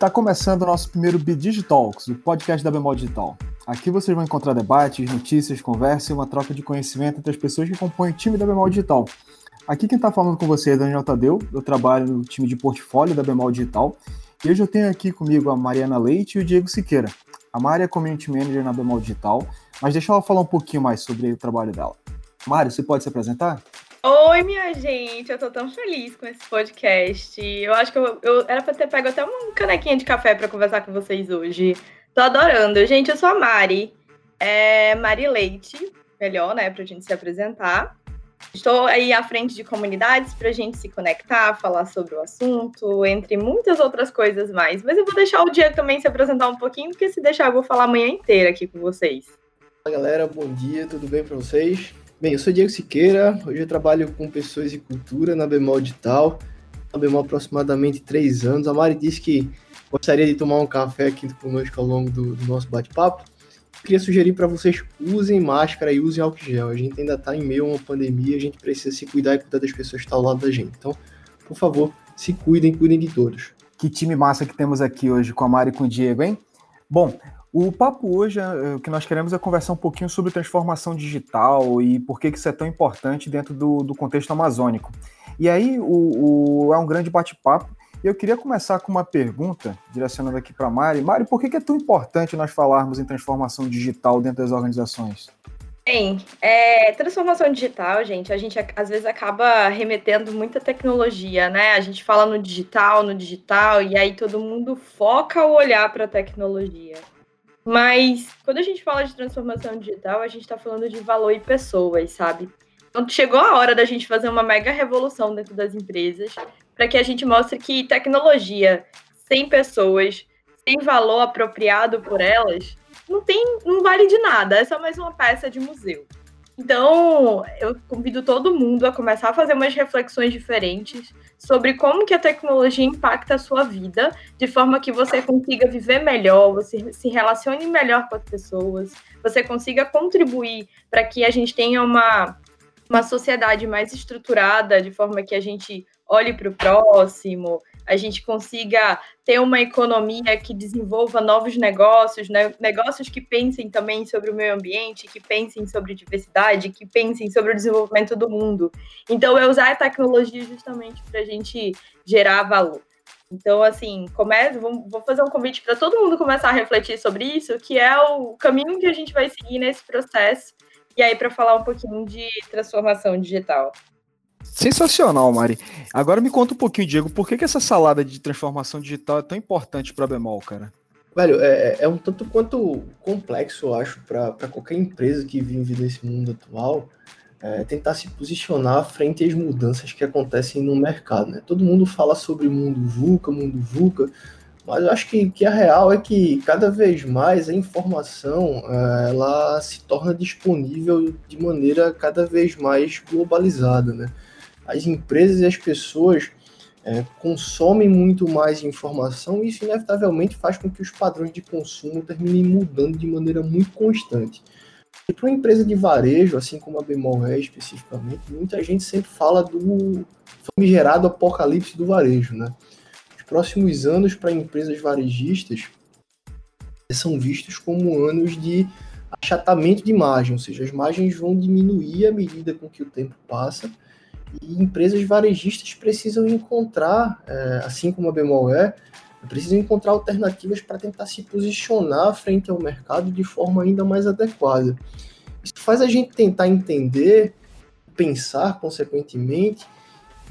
Está começando o nosso primeiro Bidigitalks, o podcast da Bemol Digital. Aqui vocês vão encontrar debates, notícias, conversa e uma troca de conhecimento entre as pessoas que compõem o time da Bemol Digital. Aqui quem está falando com você é Daniel Tadeu, eu trabalho no time de portfólio da Bemol Digital e hoje eu tenho aqui comigo a Mariana Leite e o Diego Siqueira. A Mari é Community Manager na Bemol Digital, mas deixa ela falar um pouquinho mais sobre o trabalho dela. Mari, você pode se apresentar? Oi, minha gente, eu tô tão feliz com esse podcast. Eu acho que eu, eu era pra ter pego até uma canequinha de café para conversar com vocês hoje. Tô adorando. Gente, eu sou a Mari, é Mari Leite, melhor, né, pra gente se apresentar. Estou aí à frente de comunidades para a gente se conectar, falar sobre o assunto, entre muitas outras coisas mais. Mas eu vou deixar o Diego também se apresentar um pouquinho, porque se deixar eu vou falar a manhã inteira aqui com vocês. Fala galera, bom dia, tudo bem para vocês? Bem, eu sou Diego Siqueira, hoje eu trabalho com pessoas e cultura na Bemol Digital, na Bemol aproximadamente três anos. A Mari disse que gostaria de tomar um café aqui conosco ao longo do, do nosso bate-papo. Queria sugerir para vocês usem máscara e usem álcool gel. A gente ainda está em meio a uma pandemia, a gente precisa se cuidar e cuidar das pessoas que estão ao lado da gente. Então, por favor, se cuidem, cuidem de todos. Que time massa que temos aqui hoje com a Mari e com o Diego, hein? Bom, o papo hoje, é, o que nós queremos é conversar um pouquinho sobre transformação digital e por que isso é tão importante dentro do, do contexto amazônico. E aí o, o é um grande bate-papo. E eu queria começar com uma pergunta, direcionando aqui para Mari. Mari, por que é tão importante nós falarmos em transformação digital dentro das organizações? Bem, é, transformação digital, gente, a gente às vezes acaba remetendo muita tecnologia, né? A gente fala no digital, no digital, e aí todo mundo foca o olhar para a tecnologia. Mas quando a gente fala de transformação digital, a gente está falando de valor e pessoas, sabe? Então chegou a hora da gente fazer uma mega revolução dentro das empresas para que a gente mostre que tecnologia sem pessoas, sem valor apropriado por elas, não tem, não vale de nada, é só mais uma peça de museu. Então, eu convido todo mundo a começar a fazer umas reflexões diferentes sobre como que a tecnologia impacta a sua vida, de forma que você consiga viver melhor, você se relacione melhor com as pessoas, você consiga contribuir para que a gente tenha uma, uma sociedade mais estruturada, de forma que a gente olhe para o próximo, a gente consiga ter uma economia que desenvolva novos negócios, né? negócios que pensem também sobre o meio ambiente, que pensem sobre diversidade, que pensem sobre o desenvolvimento do mundo. Então, é usar a tecnologia justamente para a gente gerar valor. Então, assim, comece, vou fazer um convite para todo mundo começar a refletir sobre isso, que é o caminho que a gente vai seguir nesse processo. E aí, para falar um pouquinho de transformação digital. Sensacional, Mari. Agora me conta um pouquinho, Diego, por que, que essa salada de transformação digital é tão importante para a Bemol, cara? Velho, é, é um tanto quanto complexo, eu acho, para qualquer empresa que vive nesse mundo atual, é, tentar se posicionar frente às mudanças que acontecem no mercado. Né? Todo mundo fala sobre mundo VUCA, mundo VUCA, mas eu acho que, que a real é que cada vez mais a informação é, ela se torna disponível de maneira cada vez mais globalizada. Né? As empresas e as pessoas é, consomem muito mais informação e isso inevitavelmente faz com que os padrões de consumo terminem mudando de maneira muito constante. E para uma empresa de varejo, assim como a Bemol é especificamente, muita gente sempre fala do famigerado apocalipse do varejo. Né? Os próximos anos para empresas varejistas são vistos como anos de achatamento de margem, ou seja, as margens vão diminuir à medida com que o tempo passa e empresas varejistas precisam encontrar, é, assim como a Bemol é, precisam encontrar alternativas para tentar se posicionar frente ao mercado de forma ainda mais adequada. Isso faz a gente tentar entender, pensar consequentemente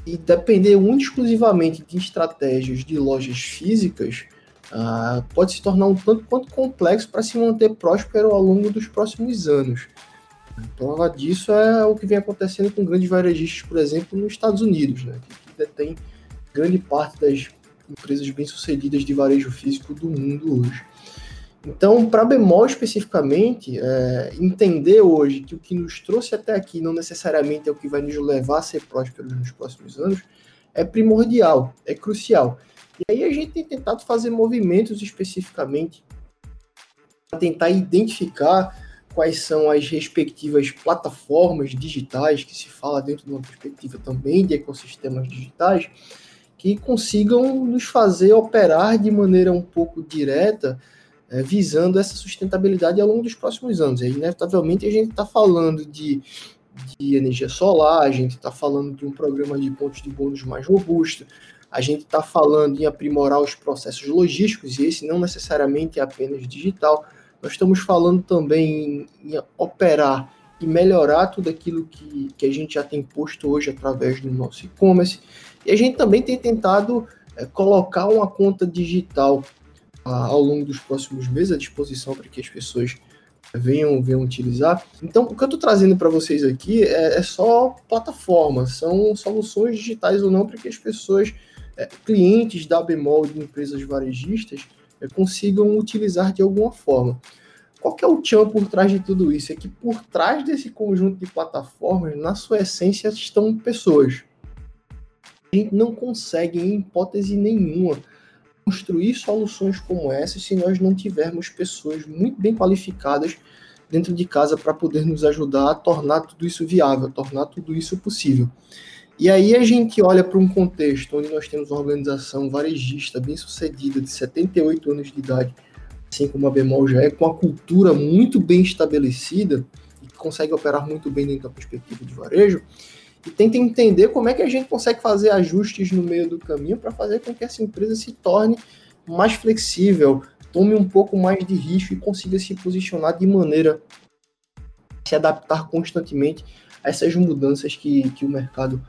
e depender única exclusivamente de estratégias de lojas físicas uh, pode se tornar um tanto quanto complexo para se manter próspero ao longo dos próximos anos. Prova disso é o que vem acontecendo com grandes varejistas, por exemplo, nos Estados Unidos, né, que detém grande parte das empresas bem-sucedidas de varejo físico do mundo hoje. Então, para bemol especificamente, é, entender hoje que o que nos trouxe até aqui não necessariamente é o que vai nos levar a ser prósperos nos próximos anos, é primordial, é crucial. E aí a gente tem tentado fazer movimentos especificamente para tentar identificar quais são as respectivas plataformas digitais que se fala dentro de uma perspectiva também de ecossistemas digitais, que consigam nos fazer operar de maneira um pouco direta, é, visando essa sustentabilidade ao longo dos próximos anos. E, inevitavelmente, a gente está falando de, de energia solar, a gente está falando de um programa de pontos de bônus mais robusto, a gente está falando em aprimorar os processos logísticos, e esse não necessariamente é apenas digital. Nós estamos falando também em, em operar e melhorar tudo aquilo que, que a gente já tem posto hoje através do nosso e-commerce. E a gente também tem tentado é, colocar uma conta digital ah, ao longo dos próximos meses à disposição para que as pessoas venham, venham utilizar. Então, o que eu estou trazendo para vocês aqui é, é, só plataforma, são soluções digitais ou não para que as pessoas é, clientes da Bemol de empresas varejistas consigam utilizar de alguma forma. Qual que é o tchan por trás de tudo isso? É que por trás desse conjunto de plataformas, na sua essência, estão pessoas. A gente não consegue, em hipótese nenhuma, construir soluções como essa se nós não tivermos pessoas muito bem qualificadas dentro de casa para poder nos ajudar a tornar tudo isso viável, tornar tudo isso possível. E aí a gente olha para um contexto onde nós temos uma organização varejista bem sucedida, de 78 anos de idade, assim como a Bemol já é, com a cultura muito bem estabelecida e que consegue operar muito bem dentro da perspectiva de varejo, e tenta entender como é que a gente consegue fazer ajustes no meio do caminho para fazer com que essa empresa se torne mais flexível, tome um pouco mais de risco e consiga se posicionar de maneira se adaptar constantemente a essas mudanças que, que o mercado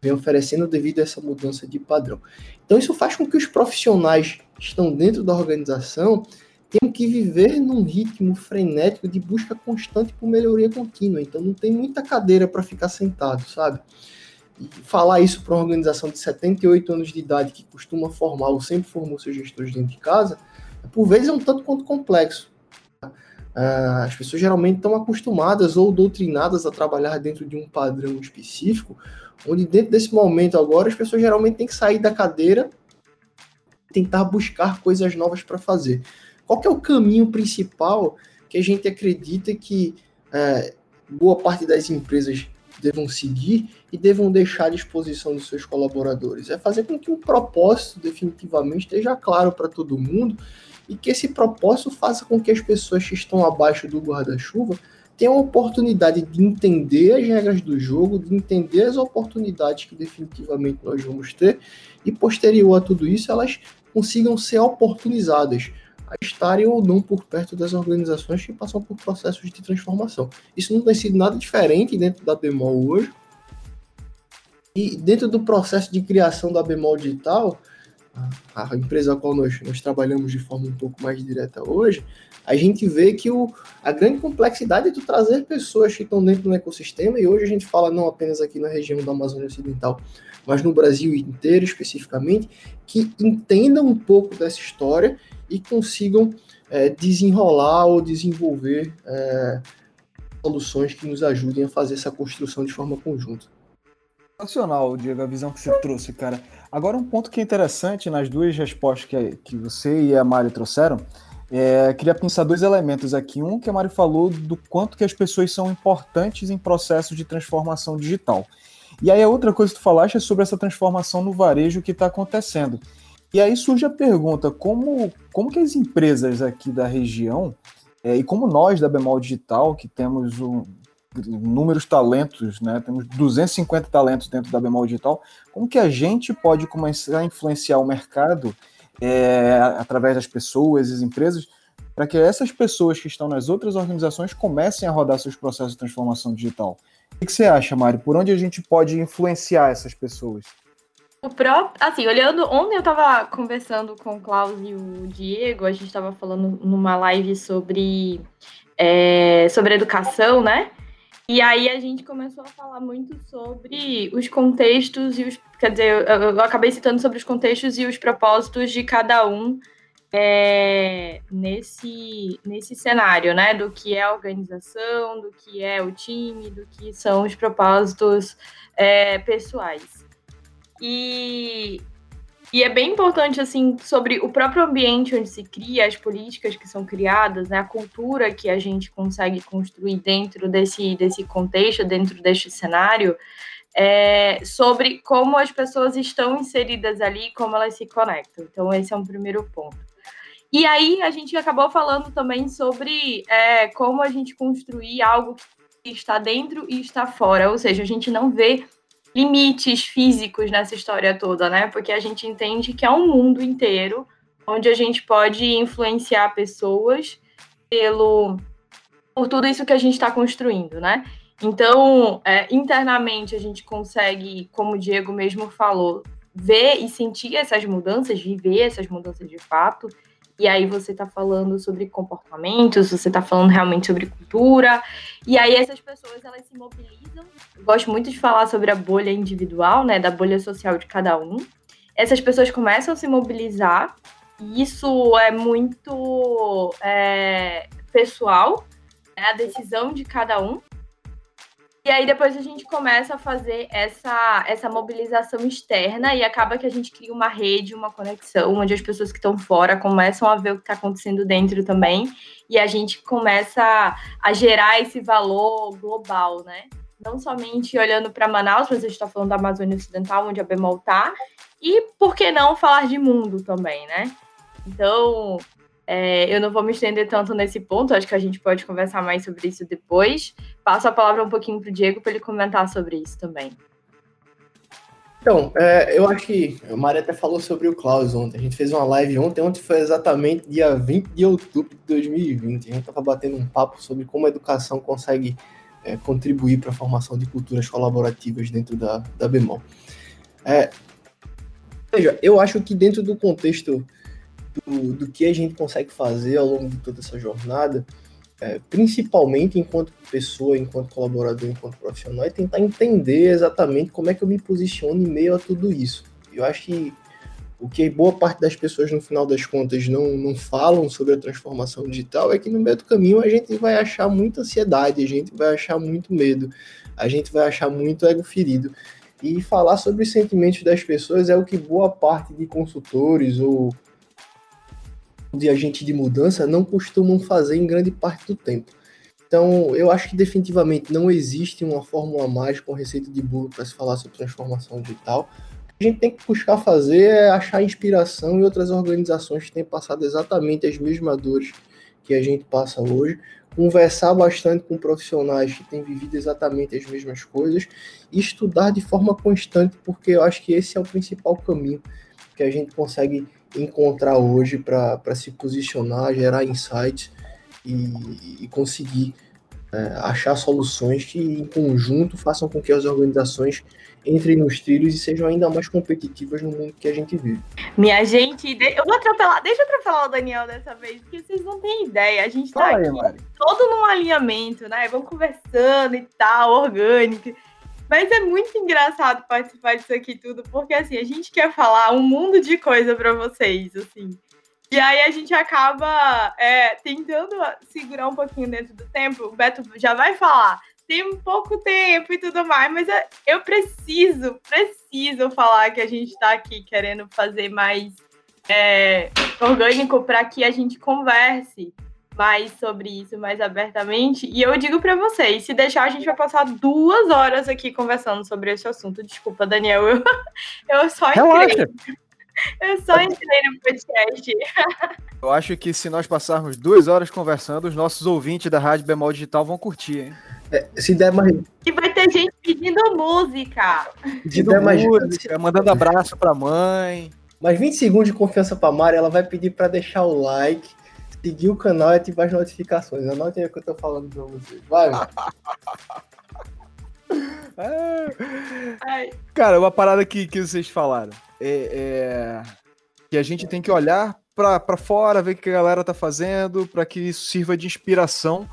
vem oferecendo devido a essa mudança de padrão. Então, isso faz com que os profissionais que estão dentro da organização tenham que viver num ritmo frenético de busca constante por melhoria contínua. Então, não tem muita cadeira para ficar sentado, sabe? E falar isso para uma organização de 78 anos de idade que costuma formar ou sempre formou seus gestores dentro de casa, por vezes é um tanto quanto complexo. Uh, as pessoas geralmente estão acostumadas ou doutrinadas a trabalhar dentro de um padrão específico, onde dentro desse momento agora as pessoas geralmente têm que sair da cadeira e tentar buscar coisas novas para fazer. Qual é o caminho principal que a gente acredita que é, boa parte das empresas devam seguir e devam deixar à disposição dos seus colaboradores? É fazer com que o propósito definitivamente esteja claro para todo mundo e que esse propósito faça com que as pessoas que estão abaixo do guarda-chuva tenham a oportunidade de entender as regras do jogo, de entender as oportunidades que definitivamente nós vamos ter, e posterior a tudo isso, elas consigam ser oportunizadas a estarem ou não por perto das organizações que passam por processos de transformação. Isso não tem sido nada diferente dentro da Bemol hoje. E dentro do processo de criação da Bemol Digital, a empresa a qual nós, nós trabalhamos de forma um pouco mais direta hoje, a gente vê que o, a grande complexidade é de trazer pessoas que estão dentro do ecossistema, e hoje a gente fala não apenas aqui na região da Amazônia Ocidental, mas no Brasil inteiro especificamente, que entendam um pouco dessa história e consigam é, desenrolar ou desenvolver é, soluções que nos ajudem a fazer essa construção de forma conjunta. Sensacional, Diego, a visão que você trouxe, cara. Agora, um ponto que é interessante nas duas respostas que, que você e a Mari trouxeram, é, queria pensar dois elementos aqui. Um que a Mari falou do quanto que as pessoas são importantes em processos de transformação digital. E aí a outra coisa que tu falaste é sobre essa transformação no varejo que está acontecendo. E aí surge a pergunta, como, como que as empresas aqui da região, é, e como nós da Bemol Digital, que temos um, inúmeros talentos, né? Temos 250 talentos dentro da Bemol Digital. Como que a gente pode começar a influenciar o mercado é, através das pessoas, as empresas, para que essas pessoas que estão nas outras organizações comecem a rodar seus processos de transformação digital? O que você acha, Mário? Por onde a gente pode influenciar essas pessoas? O próprio, assim, olhando, ontem eu estava conversando com o Klaus e o Diego, a gente estava falando numa live sobre, é, sobre educação, né? E aí a gente começou a falar muito sobre os contextos e os. Quer dizer, eu, acabei citando sobre os contextos e os propósitos de cada um é, nesse, nesse cenário, né? Do que é a organização, do que é o time, do que são os propósitos é, pessoais. E e é bem importante, assim, sobre o próprio ambiente onde se cria, as políticas que são criadas, né, a cultura que a gente consegue construir dentro desse, desse contexto, dentro deste cenário, é, sobre como as pessoas estão inseridas ali, como elas se conectam. Então, esse é um primeiro ponto. E aí, a gente acabou falando também sobre é, como a gente construir algo que está dentro e está fora, ou seja, a gente não vê limites físicos nessa história toda, né? Porque a gente entende que é um mundo inteiro onde a gente pode influenciar pessoas pelo por tudo isso que a gente está construindo, né? Então, é, internamente a gente consegue, como o Diego mesmo falou, ver e sentir essas mudanças, viver essas mudanças de fato. E aí você está falando sobre comportamentos, você está falando realmente sobre cultura. E aí essas pessoas elas se mobilizam. Eu gosto muito de falar sobre a bolha individual, né, da bolha social de cada um. Essas pessoas começam a se mobilizar. E isso é muito é, pessoal, é a decisão de cada um. E aí depois a gente começa a fazer essa, essa mobilização externa e acaba que a gente cria uma rede, uma conexão, onde as pessoas que estão fora começam a ver o que está acontecendo dentro também. E a gente começa a gerar esse valor global, né? Não somente olhando para Manaus, mas a gente está falando da Amazônia Ocidental, onde a Bemol está. E por que não falar de mundo também, né? Então, é, eu não vou me estender tanto nesse ponto, acho que a gente pode conversar mais sobre isso depois. Passo a palavra um pouquinho para o Diego para ele comentar sobre isso também. Então, é, eu acho que a Maria até falou sobre o Klaus ontem. A gente fez uma live ontem, ontem foi exatamente dia 20 de outubro de 2020. A gente estava batendo um papo sobre como a educação consegue é, contribuir para a formação de culturas colaborativas dentro da, da Bemol. É, veja, eu acho que dentro do contexto do, do que a gente consegue fazer ao longo de toda essa jornada, é, principalmente enquanto pessoa, enquanto colaborador, enquanto profissional, é tentar entender exatamente como é que eu me posiciono em meio a tudo isso. Eu acho que o que boa parte das pessoas, no final das contas, não, não falam sobre a transformação digital é que no meio do caminho a gente vai achar muita ansiedade, a gente vai achar muito medo, a gente vai achar muito ego ferido. E falar sobre os sentimentos das pessoas é o que boa parte de consultores ou de agente de mudança não costumam fazer em grande parte do tempo. Então, eu acho que definitivamente não existe uma fórmula mágica, uma receita de bolo para se falar sobre transformação digital. O que a gente tem que buscar fazer é achar inspiração em outras organizações que têm passado exatamente as mesmas dores que a gente passa hoje, conversar bastante com profissionais que têm vivido exatamente as mesmas coisas e estudar de forma constante, porque eu acho que esse é o principal caminho que a gente consegue encontrar hoje para se posicionar, gerar insights e, e conseguir é, achar soluções que, em conjunto, façam com que as organizações entrem nos trilhos e sejam ainda mais competitivas no mundo que a gente vive. Minha gente, eu vou atropelar, deixa eu atropelar o Daniel dessa vez, porque vocês não têm ideia. A gente tá aqui todo num alinhamento, né? Vamos conversando e tal, orgânico. Mas é muito engraçado participar disso aqui tudo, porque assim, a gente quer falar um mundo de coisa para vocês, assim. E aí a gente acaba é, tentando segurar um pouquinho dentro do tempo. O Beto já vai falar. Tem pouco tempo e tudo mais, mas é, eu preciso, preciso falar que a gente está aqui querendo fazer mais é, orgânico para que a gente converse mais sobre isso mais abertamente. E eu digo para vocês, se deixar, a gente vai passar duas horas aqui conversando sobre esse assunto. Desculpa, Daniel, eu, eu só entrei. Relaxa. Eu só entrei no podcast. Eu acho que se nós passarmos duas horas conversando, os nossos ouvintes da Rádio Bemol Digital vão curtir, hein? É, se der mais. E vai ter gente pedindo música. Pedindo música, mais... mandando abraço pra mãe. Mais 20 segundos de confiança pra Mari, ela vai pedir para deixar o like seguir o canal e ativar as notificações. Anote aí o que eu tô falando pra vocês. Vai, é. Cara, uma parada que, que vocês falaram é, é que a gente tem que olhar para fora, ver o que a galera tá fazendo, para que isso sirva de inspiração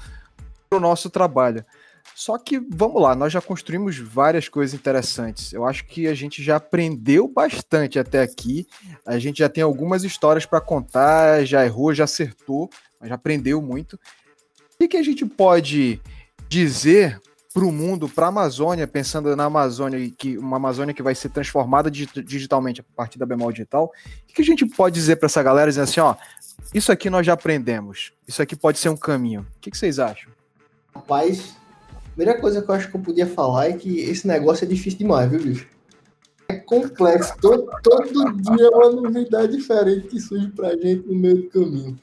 pro nosso trabalho. Só que, vamos lá, nós já construímos várias coisas interessantes. Eu acho que a gente já aprendeu bastante até aqui. A gente já tem algumas histórias para contar, já errou, já acertou, mas já aprendeu muito. O que, a gente pode dizer para o mundo, para a Amazônia, pensando na Amazônia, que uma Amazônia que vai ser transformada digitalmente a partir da Bemol Digital, o que a gente pode dizer para essa galera, dizendo assim, ó, isso aqui nós já aprendemos, isso aqui pode ser um caminho. O que vocês acham? Rapaz, primeira coisa que eu acho que eu podia falar é que esse negócio é difícil demais, viu, bicho? É complexo. Todo, todo dia é uma novidade diferente que surge pra gente no meio do caminho.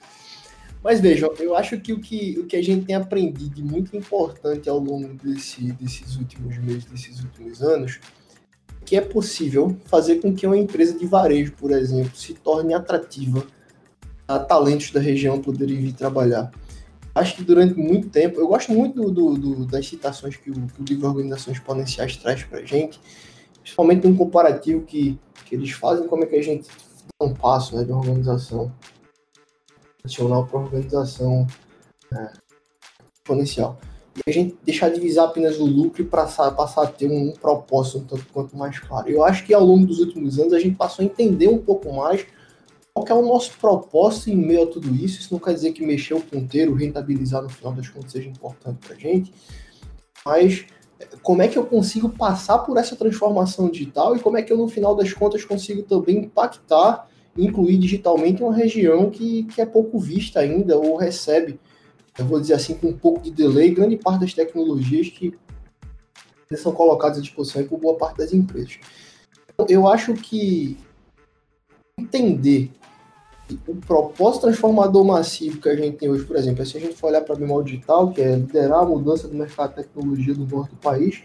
Mas vejam, eu acho que o que, o que a gente tem aprendido de muito importante ao longo desse, desses últimos meses, desses últimos anos, que é possível fazer com que uma empresa de varejo, por exemplo, se torne atrativa a talentos da região poderem vir trabalhar. Acho que durante muito tempo, eu gosto muito do, do, das citações que o, que o livro Organizações Exponenciais traz para a gente, principalmente um comparativo que, que eles fazem, como é que a gente dá um passo né, de organização tradicional para organização é, exponencial. E a gente deixar de visar apenas o lucro e passar, passar a ter um, um propósito um tanto quanto mais claro. Eu acho que ao longo dos últimos anos a gente passou a entender um pouco mais qual é o nosso propósito em meio a tudo isso. Isso não quer dizer que mexer o ponteiro, rentabilizar no final das contas seja importante para a gente, mas é, como é que eu consigo passar por essa transformação digital e como é que eu, no final das contas, consigo também impactar incluir digitalmente uma região que, que é pouco vista ainda ou recebe, eu vou dizer assim, com um pouco de delay, grande parte das tecnologias que são colocadas à disposição por boa parte das empresas. Então, eu acho que entender o propósito transformador massivo que a gente tem hoje, por exemplo, se a gente for olhar para a Bemol Digital, que é liderar a mudança do mercado de tecnologia do norte do país,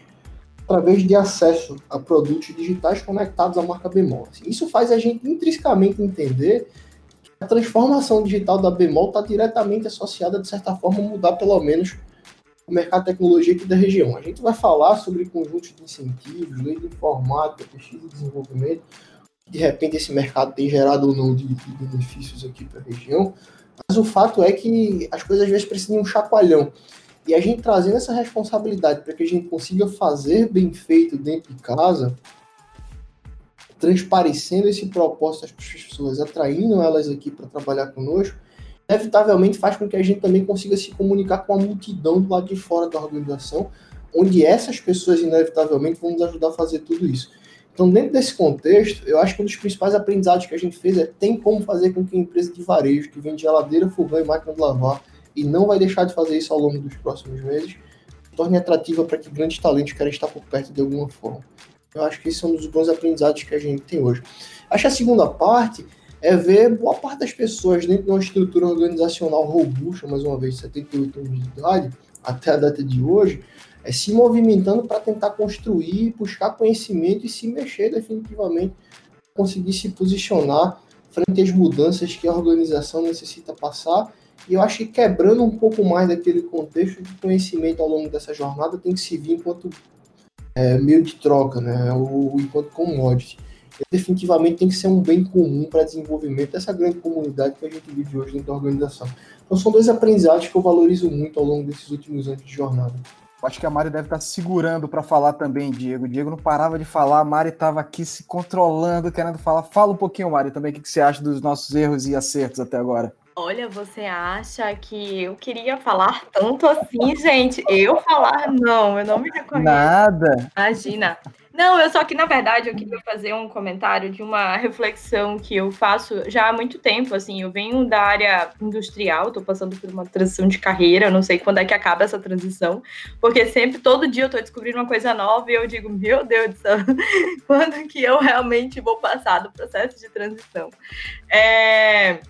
através de acesso a produtos digitais conectados à marca Bemol. Assim, isso faz a gente intrinsecamente entender que a transformação digital da Bemol está diretamente associada, de certa forma, a mudar pelo menos o mercado de tecnologia aqui da região. A gente vai falar sobre conjuntos de incentivos, lei de informática, pesquisa e desenvolvimento, de repente esse mercado tem gerado ou não de, de benefícios aqui para a região, mas o fato é que as coisas às vezes precisam de um chacoalhão. E a gente trazendo essa responsabilidade para que a gente consiga fazer bem feito dentro de casa, transparecendo esse propósito às pessoas, atraindo elas aqui para trabalhar conosco, inevitavelmente faz com que a gente também consiga se comunicar com a multidão do lado de fora da organização, onde essas pessoas inevitavelmente vão nos ajudar a fazer tudo isso. Então, dentro desse contexto, eu acho que um dos principais aprendizados que a gente fez é tem como fazer com que a empresa de varejo, que vende geladeira, fogão e máquina de lavar, e não vai deixar de fazer isso ao longo dos próximos meses, torne atrativa para que grandes talentos querem estar por perto de alguma forma. Eu acho que esse é um dos bons aprendizados que a gente tem hoje. Acho que a segunda parte é ver boa parte das pessoas dentro de uma estrutura organizacional robusta, mais uma vez, 78 anos de idade, até a data de hoje, é se movimentando para tentar construir, buscar conhecimento e se mexer definitivamente, conseguir se posicionar frente às mudanças que a organização necessita passar e eu acho que quebrando um pouco mais daquele contexto de conhecimento ao longo dessa jornada tem que se vir enquanto é, meio de troca, né? O, enquanto commodity. E, definitivamente tem que ser um bem comum para desenvolvimento dessa grande comunidade que a gente vive hoje dentro da organização. Então são dois aprendizados que eu valorizo muito ao longo desses últimos anos de jornada. Acho que a Mari deve estar segurando para falar também, Diego. Diego não parava de falar, a Mari estava aqui se controlando, querendo falar. Fala um pouquinho, Mari, também o que você acha dos nossos erros e acertos até agora. Olha, você acha que eu queria falar tanto assim, gente? Eu falar, não, eu não me reconheço. Nada. Imagina. Não, eu só que, na verdade, eu queria fazer um comentário de uma reflexão que eu faço já há muito tempo, assim, eu venho da área industrial, estou passando por uma transição de carreira, não sei quando é que acaba essa transição, porque sempre, todo dia eu estou descobrindo uma coisa nova e eu digo, meu Deus do céu, quando que eu realmente vou passar do processo de transição? É...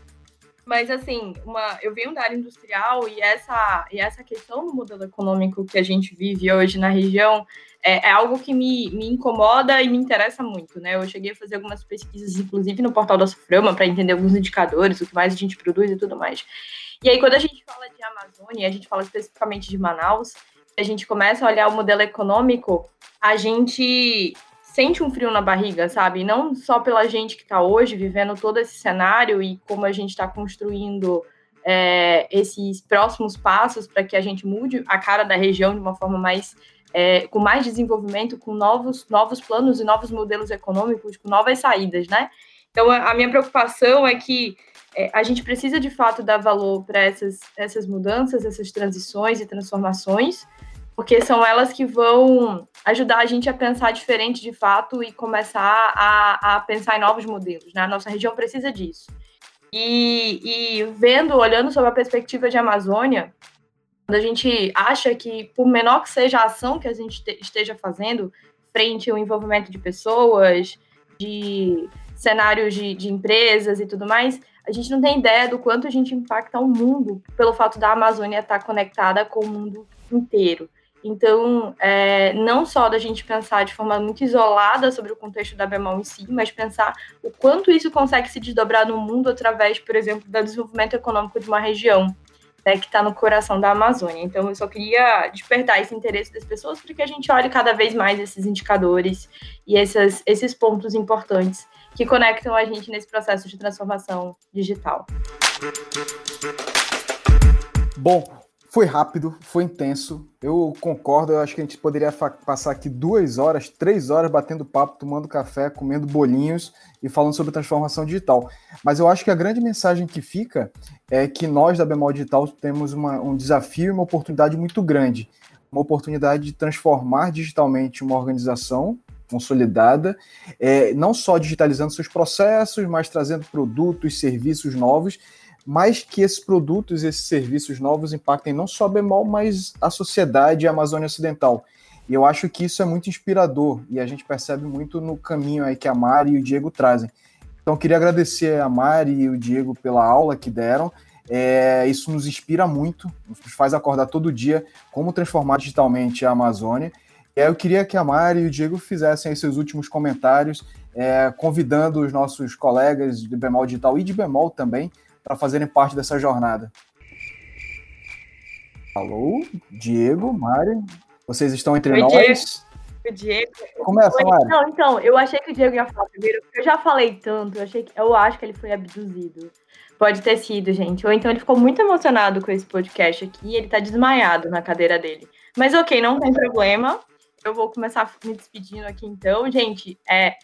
Mas, assim, uma, eu venho da área industrial e essa, e essa questão do modelo econômico que a gente vive hoje na região é, é, algo que me, me incomoda e me interessa muito, né? Eu cheguei a fazer algumas pesquisas, inclusive no portal da Suframa, para entender alguns indicadores, o que mais a gente produz e tudo mais. E aí, quando a gente fala de Amazônia, a gente fala especificamente de Manaus, a gente começa a olhar o modelo econômico, a gente sente um frio na barriga, sabe? Não só pela gente que está hoje vivendo todo esse cenário e como a gente está construindo é, esses próximos passos para que a gente mude a cara da região de uma forma mais é, com mais desenvolvimento, com novos, novos planos e novos modelos econômicos, com novas saídas, né? Então, a minha preocupação é que é, a gente precisa, de fato, dar valor para essas, essas mudanças, essas transições e transformações, porque são elas que vão ajudar a gente a pensar diferente de fato e começar a, a pensar em novos modelos. Né? A nossa região precisa disso. E, e vendo, olhando sobre a perspectiva de Amazônia, Quando a gente acha que, por menor que seja a ação que a gente esteja fazendo, frente ao envolvimento de pessoas, de cenários de, de empresas e tudo mais, a gente não tem ideia do quanto a gente impacta o mundo pelo fato da Amazônia estar conectada com o mundo inteiro. Então, é, não só da gente pensar de forma muito isolada sobre o contexto da bemol em si, mas pensar o quanto isso consegue se desdobrar no mundo através, por exemplo, do desenvolvimento econômico de uma região né, que está no coração da Amazônia. Então, eu só queria despertar esse interesse das pessoas para que a gente olhe cada vez mais esses indicadores e essas, esses pontos importantes que conectam a gente nesse processo de transformação digital. Bom, foi rápido, foi intenso. Eu concordo. Eu acho que a gente poderia passar aqui duas horas, três horas batendo papo, tomando café, comendo bolinhos e falando sobre transformação digital. Mas eu acho que a grande mensagem que fica é que nós da Bemol Digital temos uma, um desafio e uma oportunidade muito grande. Uma oportunidade de transformar digitalmente uma organização consolidada, é, não só digitalizando seus processos, mas trazendo produtos, serviços novos mas que esses produtos, esses serviços novos impactem não só a Bemol, mas a sociedade a Amazônia Ocidental. E eu acho que isso é muito inspirador e a gente percebe muito no caminho aí que a Mari e o Diego trazem. Então, queria agradecer a Mari e o Diego pela aula que deram. É, isso nos inspira muito, nos faz acordar todo dia como transformar digitalmente a Amazônia. E eu queria que a Mari e o Diego fizessem seus últimos comentários, é, convidando os nossos colegas de Bemol Digital e de Bemol também para fazerem parte dessa jornada. Alô, Diego, Mário, vocês estão entre Oi, nós? O Diego. Começa, Mário. Não, então, eu achei que o Diego ia falar primeiro, porque eu já falei tanto, eu, achei que, eu acho que ele foi abduzido. Pode ter sido, gente. Ou então ele ficou muito emocionado com esse podcast aqui e ele tá desmaiado na cadeira dele. Mas ok, não tem problema. Eu vou começar me despedindo aqui então. Gente, é,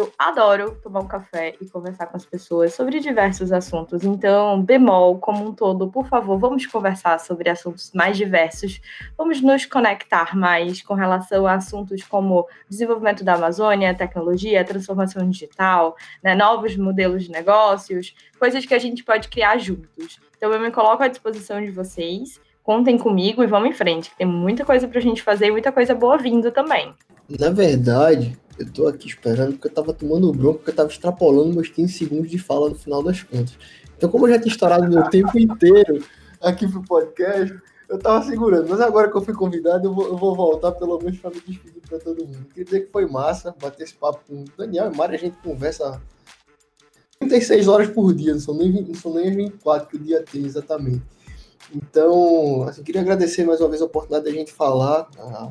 eu adoro tomar um café e conversar com as pessoas sobre diversos assuntos. Então, bemol como um todo, por favor, vamos conversar sobre assuntos mais diversos. Vamos nos conectar mais com relação a assuntos como desenvolvimento da Amazônia, tecnologia, transformação digital, né, novos modelos de negócios, coisas que a gente pode criar juntos. Então, eu me coloco à disposição de vocês. Contem comigo e vamos em frente, tem muita coisa para a gente fazer e muita coisa boa vindo também. Na verdade, eu tô aqui esperando porque eu tava tomando bronco, porque eu tava extrapolando meus 15 segundos de fala no final das contas. Então, como eu já tinha estourado meu tempo inteiro aqui pro podcast, eu tava segurando. Mas agora que eu fui convidado, eu vou, eu vou voltar pelo menos para me despedir para todo mundo. Queria dizer que foi massa bater esse papo com o Daniel e Mário. A gente conversa 36 horas por dia, não são nem, não são nem as 24 que o dia tem exatamente. Então, assim, queria agradecer mais uma vez a oportunidade da gente falar. A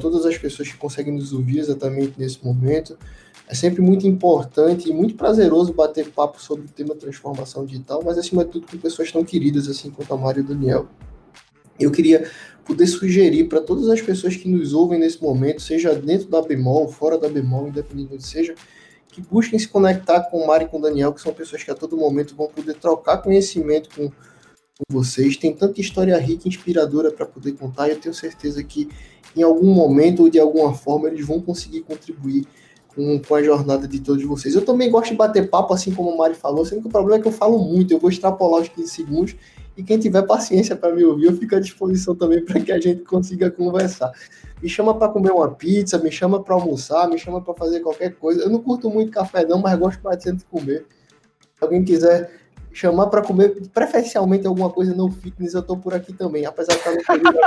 todas as pessoas que conseguem nos ouvir exatamente nesse momento. É sempre muito importante e muito prazeroso bater papo sobre o tema transformação digital, mas acima de tudo com pessoas tão queridas assim quanto a Mário e o Daniel. Eu queria poder sugerir para todas as pessoas que nos ouvem nesse momento, seja dentro da bemol, fora da bemol, independente de onde seja, que busquem se conectar com o Mário e com o Daniel, que são pessoas que a todo momento vão poder trocar conhecimento com, com vocês. Tem tanta história rica e inspiradora para poder contar, e eu tenho certeza que em algum momento ou de alguma forma eles vão conseguir contribuir com, com a jornada de todos vocês. Eu também gosto de bater papo, assim como o Mari falou, sendo que o problema é que eu falo muito, eu vou extrapolar os 15 segundos e quem tiver paciência para me ouvir, eu fico à disposição também para que a gente consiga conversar. Me chama para comer uma pizza, me chama para almoçar, me chama para fazer qualquer coisa. Eu não curto muito café não, mas gosto bastante de comer. Se alguém quiser chamar para comer, preferencialmente alguma coisa não fitness, eu tô por aqui também, apesar de estar no período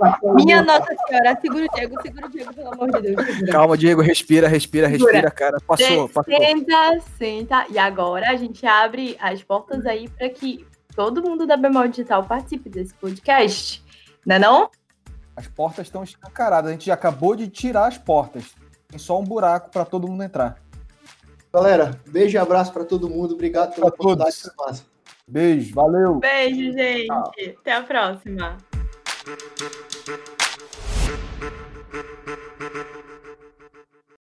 agora. Minha Nossa Senhora, segura o Diego, segura o Diego, pelo amor de Deus. Segura. Calma, Diego, respira, respira, respira, segura. cara. Passou, passou. Senta, senta. E agora a gente abre as portas aí para que todo mundo da Bemol Digital participe desse podcast, né não? As portas estão escancaradas, a gente já acabou de tirar as portas. Tem só um buraco para todo mundo entrar. Galera, beijo e abraço para todo mundo. Obrigado pela oportunidade. Beijo, valeu. Beijo, gente. Tchau. Até a próxima.